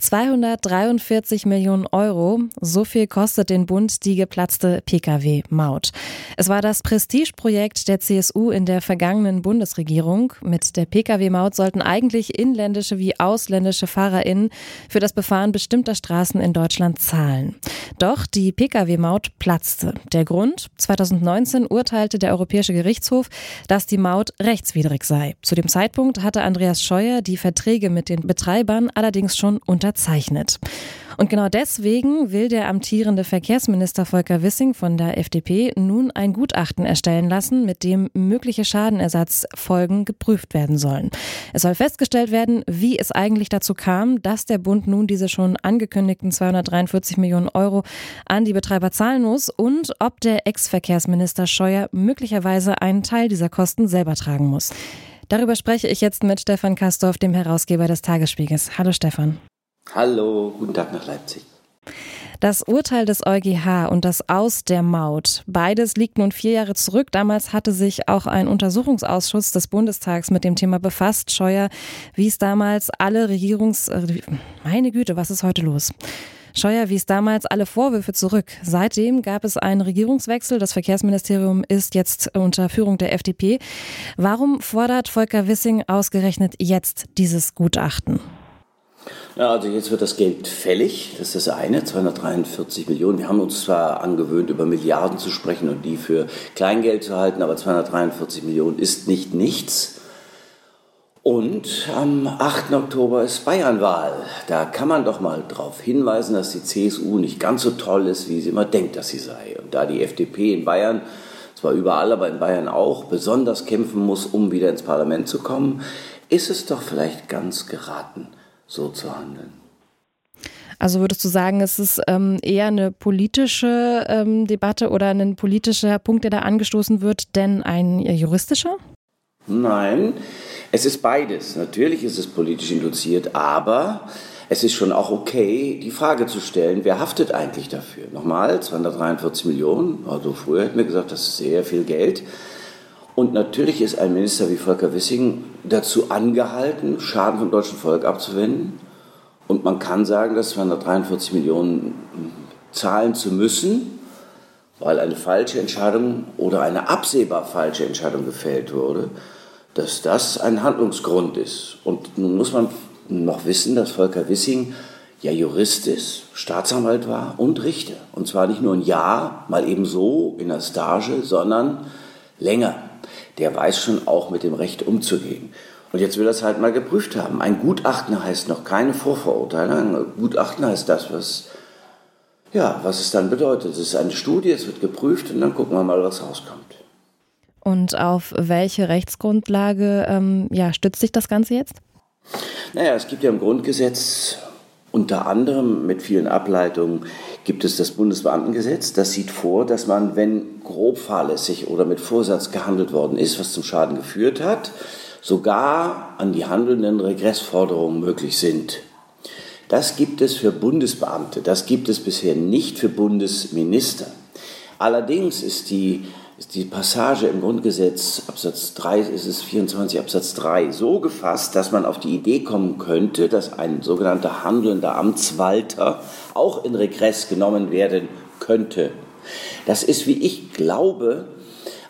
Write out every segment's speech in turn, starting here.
243 Millionen Euro, so viel kostet den Bund die geplatzte Pkw-Maut. Es war das Prestigeprojekt der CSU in der vergangenen Bundesregierung. Mit der Pkw-Maut sollten eigentlich inländische wie ausländische FahrerInnen für das Befahren bestimmter Straßen in Deutschland zahlen. Doch die Pkw-Maut platzte. Der Grund? 2019 urteilte der Europäische Gerichtshof, dass die Maut rechtswidrig sei. Zu dem Zeitpunkt hatte Andreas Scheuer die Verträge mit den Betreibern allerdings schon unter unterzeichnet. Und genau deswegen will der amtierende Verkehrsminister Volker Wissing von der FDP nun ein Gutachten erstellen lassen, mit dem mögliche Schadenersatzfolgen geprüft werden sollen. Es soll festgestellt werden, wie es eigentlich dazu kam, dass der Bund nun diese schon angekündigten 243 Millionen Euro an die Betreiber zahlen muss und ob der Ex-Verkehrsminister Scheuer möglicherweise einen Teil dieser Kosten selber tragen muss. Darüber spreche ich jetzt mit Stefan Kastorf, dem Herausgeber des Tagesspiegels. Hallo Stefan. Hallo, guten Tag nach Leipzig. Das Urteil des EuGH und das Aus der Maut, beides liegt nun vier Jahre zurück. Damals hatte sich auch ein Untersuchungsausschuss des Bundestags mit dem Thema befasst. Scheuer wies damals alle Regierungs... Äh, meine Güte, was ist heute los? Scheuer wies damals alle Vorwürfe zurück. Seitdem gab es einen Regierungswechsel. Das Verkehrsministerium ist jetzt unter Führung der FDP. Warum fordert Volker Wissing ausgerechnet jetzt dieses Gutachten? Ja, also jetzt wird das Geld fällig, das ist das eine, 243 Millionen. Wir haben uns zwar angewöhnt, über Milliarden zu sprechen und die für Kleingeld zu halten, aber 243 Millionen ist nicht nichts. Und am 8. Oktober ist Bayernwahl. Da kann man doch mal darauf hinweisen, dass die CSU nicht ganz so toll ist, wie sie immer denkt, dass sie sei. Und da die FDP in Bayern, zwar überall, aber in Bayern auch, besonders kämpfen muss, um wieder ins Parlament zu kommen, ist es doch vielleicht ganz geraten so zu handeln. Also würdest du sagen, es ist ähm, eher eine politische ähm, Debatte oder ein politischer Punkt, der da angestoßen wird, denn ein juristischer? Nein, es ist beides. Natürlich ist es politisch induziert, aber es ist schon auch okay, die Frage zu stellen, wer haftet eigentlich dafür? Nochmal, 243 Millionen, also früher hätten wir gesagt, das ist sehr viel Geld. Und natürlich ist ein Minister wie Volker Wissing dazu angehalten, Schaden vom deutschen Volk abzuwenden. Und man kann sagen, dass 243 Millionen zahlen zu müssen, weil eine falsche Entscheidung oder eine absehbar falsche Entscheidung gefällt wurde, dass das ein Handlungsgrund ist. Und nun muss man noch wissen, dass Volker Wissing ja Jurist ist, Staatsanwalt war und Richter. Und zwar nicht nur ein Jahr, mal eben so in der Stage, sondern länger der weiß schon auch mit dem Recht umzugehen. Und jetzt will er es halt mal geprüft haben. Ein Gutachten heißt noch keine Vorverurteilung. Ein Gutachten heißt das, was, ja, was es dann bedeutet. Es ist eine Studie, es wird geprüft und dann gucken wir mal, was rauskommt. Und auf welche Rechtsgrundlage ähm, ja, stützt sich das Ganze jetzt? Naja, es gibt ja im Grundgesetz unter anderem mit vielen Ableitungen gibt es das Bundesbeamtengesetz. Das sieht vor, dass man, wenn grob fahrlässig oder mit Vorsatz gehandelt worden ist, was zum Schaden geführt hat, sogar an die Handelnden Regressforderungen möglich sind. Das gibt es für Bundesbeamte, das gibt es bisher nicht für Bundesminister. Allerdings ist die ist die Passage im Grundgesetz, Absatz 3, ist es 24 Absatz 3, so gefasst, dass man auf die Idee kommen könnte, dass ein sogenannter handelnder Amtswalter auch in Regress genommen werden könnte. Das ist, wie ich glaube,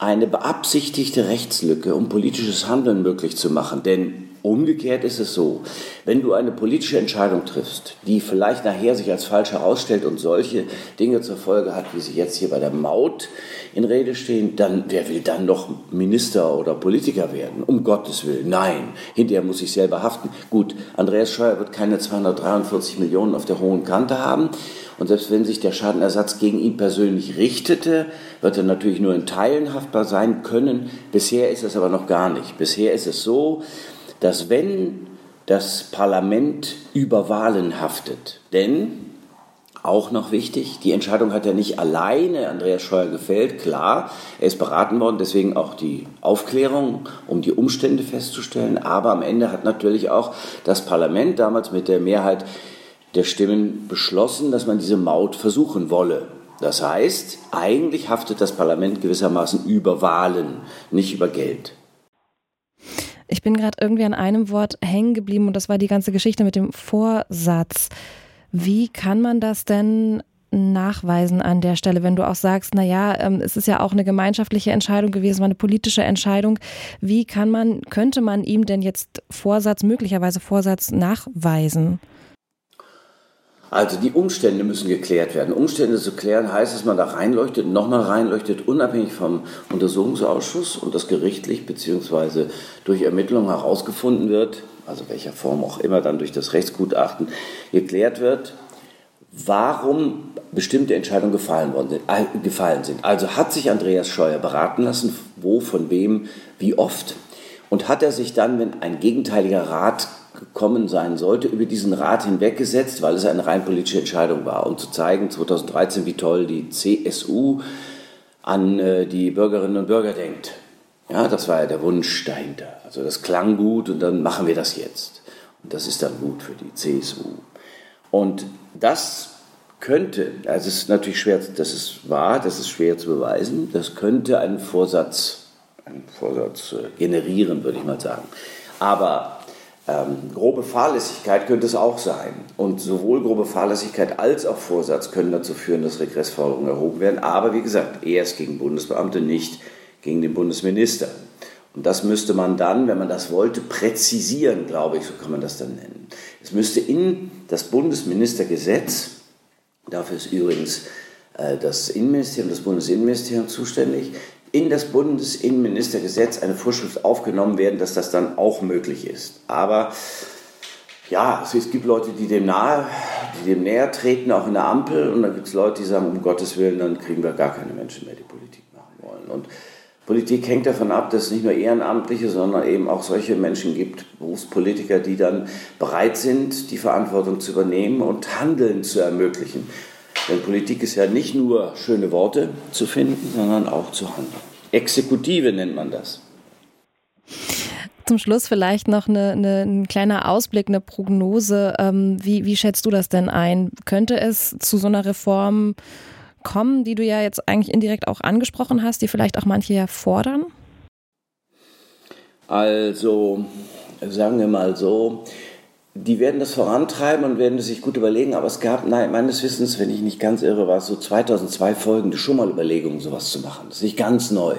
eine beabsichtigte Rechtslücke, um politisches Handeln möglich zu machen. Denn umgekehrt ist es so, wenn du eine politische Entscheidung triffst, die vielleicht nachher sich als falsch herausstellt und solche Dinge zur Folge hat, wie sie jetzt hier bei der Maut in Rede stehen, dann wer will dann noch Minister oder Politiker werden? Um Gottes Willen, nein. Hinterher muss ich selber haften. Gut, Andreas Scheuer wird keine 243 Millionen auf der hohen Kante haben. Und selbst wenn sich der Schadenersatz gegen ihn persönlich richtete, wird er natürlich nur in Teilen haftbar sein können. Bisher ist es aber noch gar nicht. Bisher ist es so, dass wenn das Parlament über Wahlen haftet, denn auch noch wichtig, die Entscheidung hat ja nicht alleine Andreas Scheuer gefällt, klar, er ist beraten worden, deswegen auch die Aufklärung, um die Umstände festzustellen, aber am Ende hat natürlich auch das Parlament damals mit der Mehrheit der Stimmen beschlossen, dass man diese Maut versuchen wolle. Das heißt, eigentlich haftet das Parlament gewissermaßen über Wahlen, nicht über Geld. Ich bin gerade irgendwie an einem Wort hängen geblieben und das war die ganze Geschichte mit dem Vorsatz. Wie kann man das denn nachweisen an der Stelle, wenn du auch sagst, na ja, ähm, es ist ja auch eine gemeinschaftliche Entscheidung gewesen, war eine politische Entscheidung. Wie kann man, könnte man ihm denn jetzt Vorsatz, möglicherweise Vorsatz nachweisen? Also die Umstände müssen geklärt werden. Umstände zu klären heißt, dass man da reinleuchtet, nochmal reinleuchtet, unabhängig vom Untersuchungsausschuss und das gerichtlich bzw. durch Ermittlungen herausgefunden wird, also welcher Form auch immer dann durch das Rechtsgutachten geklärt wird, warum bestimmte Entscheidungen gefallen, worden sind, äh, gefallen sind. Also hat sich Andreas Scheuer beraten lassen, wo, von wem, wie oft. Und hat er sich dann, wenn ein gegenteiliger Rat gekommen sein sollte, über diesen Rat hinweggesetzt, weil es eine rein politische Entscheidung war, um zu zeigen, 2013, wie toll die CSU an äh, die Bürgerinnen und Bürger denkt. Ja, das war ja der Wunsch dahinter. Also das klang gut und dann machen wir das jetzt. Und das ist dann gut für die CSU. Und das könnte, also es ist natürlich schwer, das ist wahr, das ist schwer zu beweisen, das könnte einen Vorsatz, einen Vorsatz äh, generieren, würde ich mal sagen. Aber ähm, grobe Fahrlässigkeit könnte es auch sein. Und sowohl grobe Fahrlässigkeit als auch Vorsatz können dazu führen, dass Regressforderungen erhoben werden. Aber wie gesagt, erst gegen Bundesbeamte, nicht gegen den Bundesminister. Und das müsste man dann, wenn man das wollte, präzisieren, glaube ich, so kann man das dann nennen. Es müsste in das Bundesministergesetz, dafür ist übrigens äh, das Innenministerium, das Bundesinnenministerium zuständig, in das Bundesinnenministergesetz eine Vorschrift aufgenommen werden, dass das dann auch möglich ist. Aber ja, es gibt Leute, die dem nahe, die dem näher treten, auch in der Ampel, und dann gibt es Leute, die sagen, um Gottes Willen, dann kriegen wir gar keine Menschen mehr, die Politik machen wollen. Und Politik hängt davon ab, dass es nicht nur Ehrenamtliche, sondern eben auch solche Menschen gibt, Berufspolitiker, die dann bereit sind, die Verantwortung zu übernehmen und Handeln zu ermöglichen. Denn Politik ist ja nicht nur schöne Worte zu finden, sondern auch zu handeln. Exekutive nennt man das. Zum Schluss vielleicht noch eine, eine, ein kleiner Ausblick, eine Prognose. Ähm, wie, wie schätzt du das denn ein? Könnte es zu so einer Reform kommen, die du ja jetzt eigentlich indirekt auch angesprochen hast, die vielleicht auch manche ja fordern? Also, sagen wir mal so, die werden das vorantreiben und werden es sich gut überlegen, aber es gab, nein, meines Wissens, wenn ich nicht ganz irre war, so 2002 folgende schon mal Überlegungen, sowas zu machen. Das ist nicht ganz neu.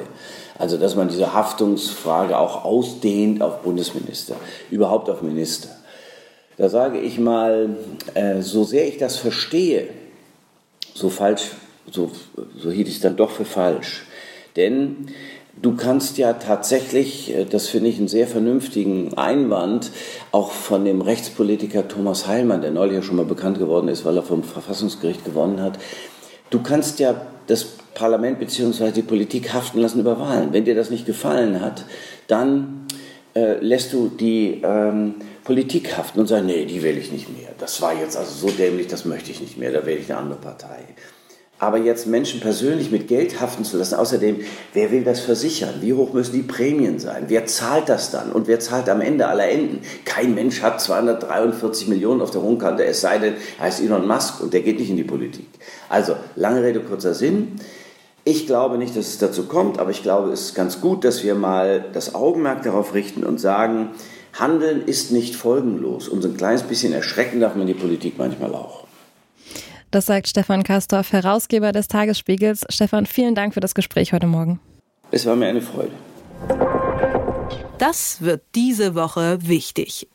Also, dass man diese Haftungsfrage auch ausdehnt auf Bundesminister, überhaupt auf Minister. Da sage ich mal, äh, so sehr ich das verstehe, so falsch so, so hielt ich es dann doch für falsch. Denn du kannst ja tatsächlich, äh, das finde ich einen sehr vernünftigen Einwand, auch von dem Rechtspolitiker Thomas Heilmann, der neulich ja schon mal bekannt geworden ist, weil er vom Verfassungsgericht gewonnen hat, du kannst ja das Parlament bzw. die Politik haften lassen über Wahlen. Wenn dir das nicht gefallen hat, dann äh, lässt du die ähm, Politik haften und sagst, nee, die will ich nicht mehr. Das war jetzt also so dämlich, das möchte ich nicht mehr, da wähle ich eine andere Partei. Aber jetzt Menschen persönlich mit Geld haften zu lassen, außerdem, wer will das versichern? Wie hoch müssen die Prämien sein? Wer zahlt das dann? Und wer zahlt am Ende aller Enden? Kein Mensch hat 243 Millionen auf der Hohenkante, es sei denn, er heißt Elon Musk und der geht nicht in die Politik. Also, lange Rede, kurzer Sinn. Ich glaube nicht, dass es dazu kommt, aber ich glaube, es ist ganz gut, dass wir mal das Augenmerk darauf richten und sagen, Handeln ist nicht folgenlos. Und so ein kleines bisschen erschrecken darf man die Politik manchmal auch. Das sagt Stefan Kastorf, Herausgeber des Tagesspiegels. Stefan, vielen Dank für das Gespräch heute Morgen. Es war mir eine Freude. Das wird diese Woche wichtig.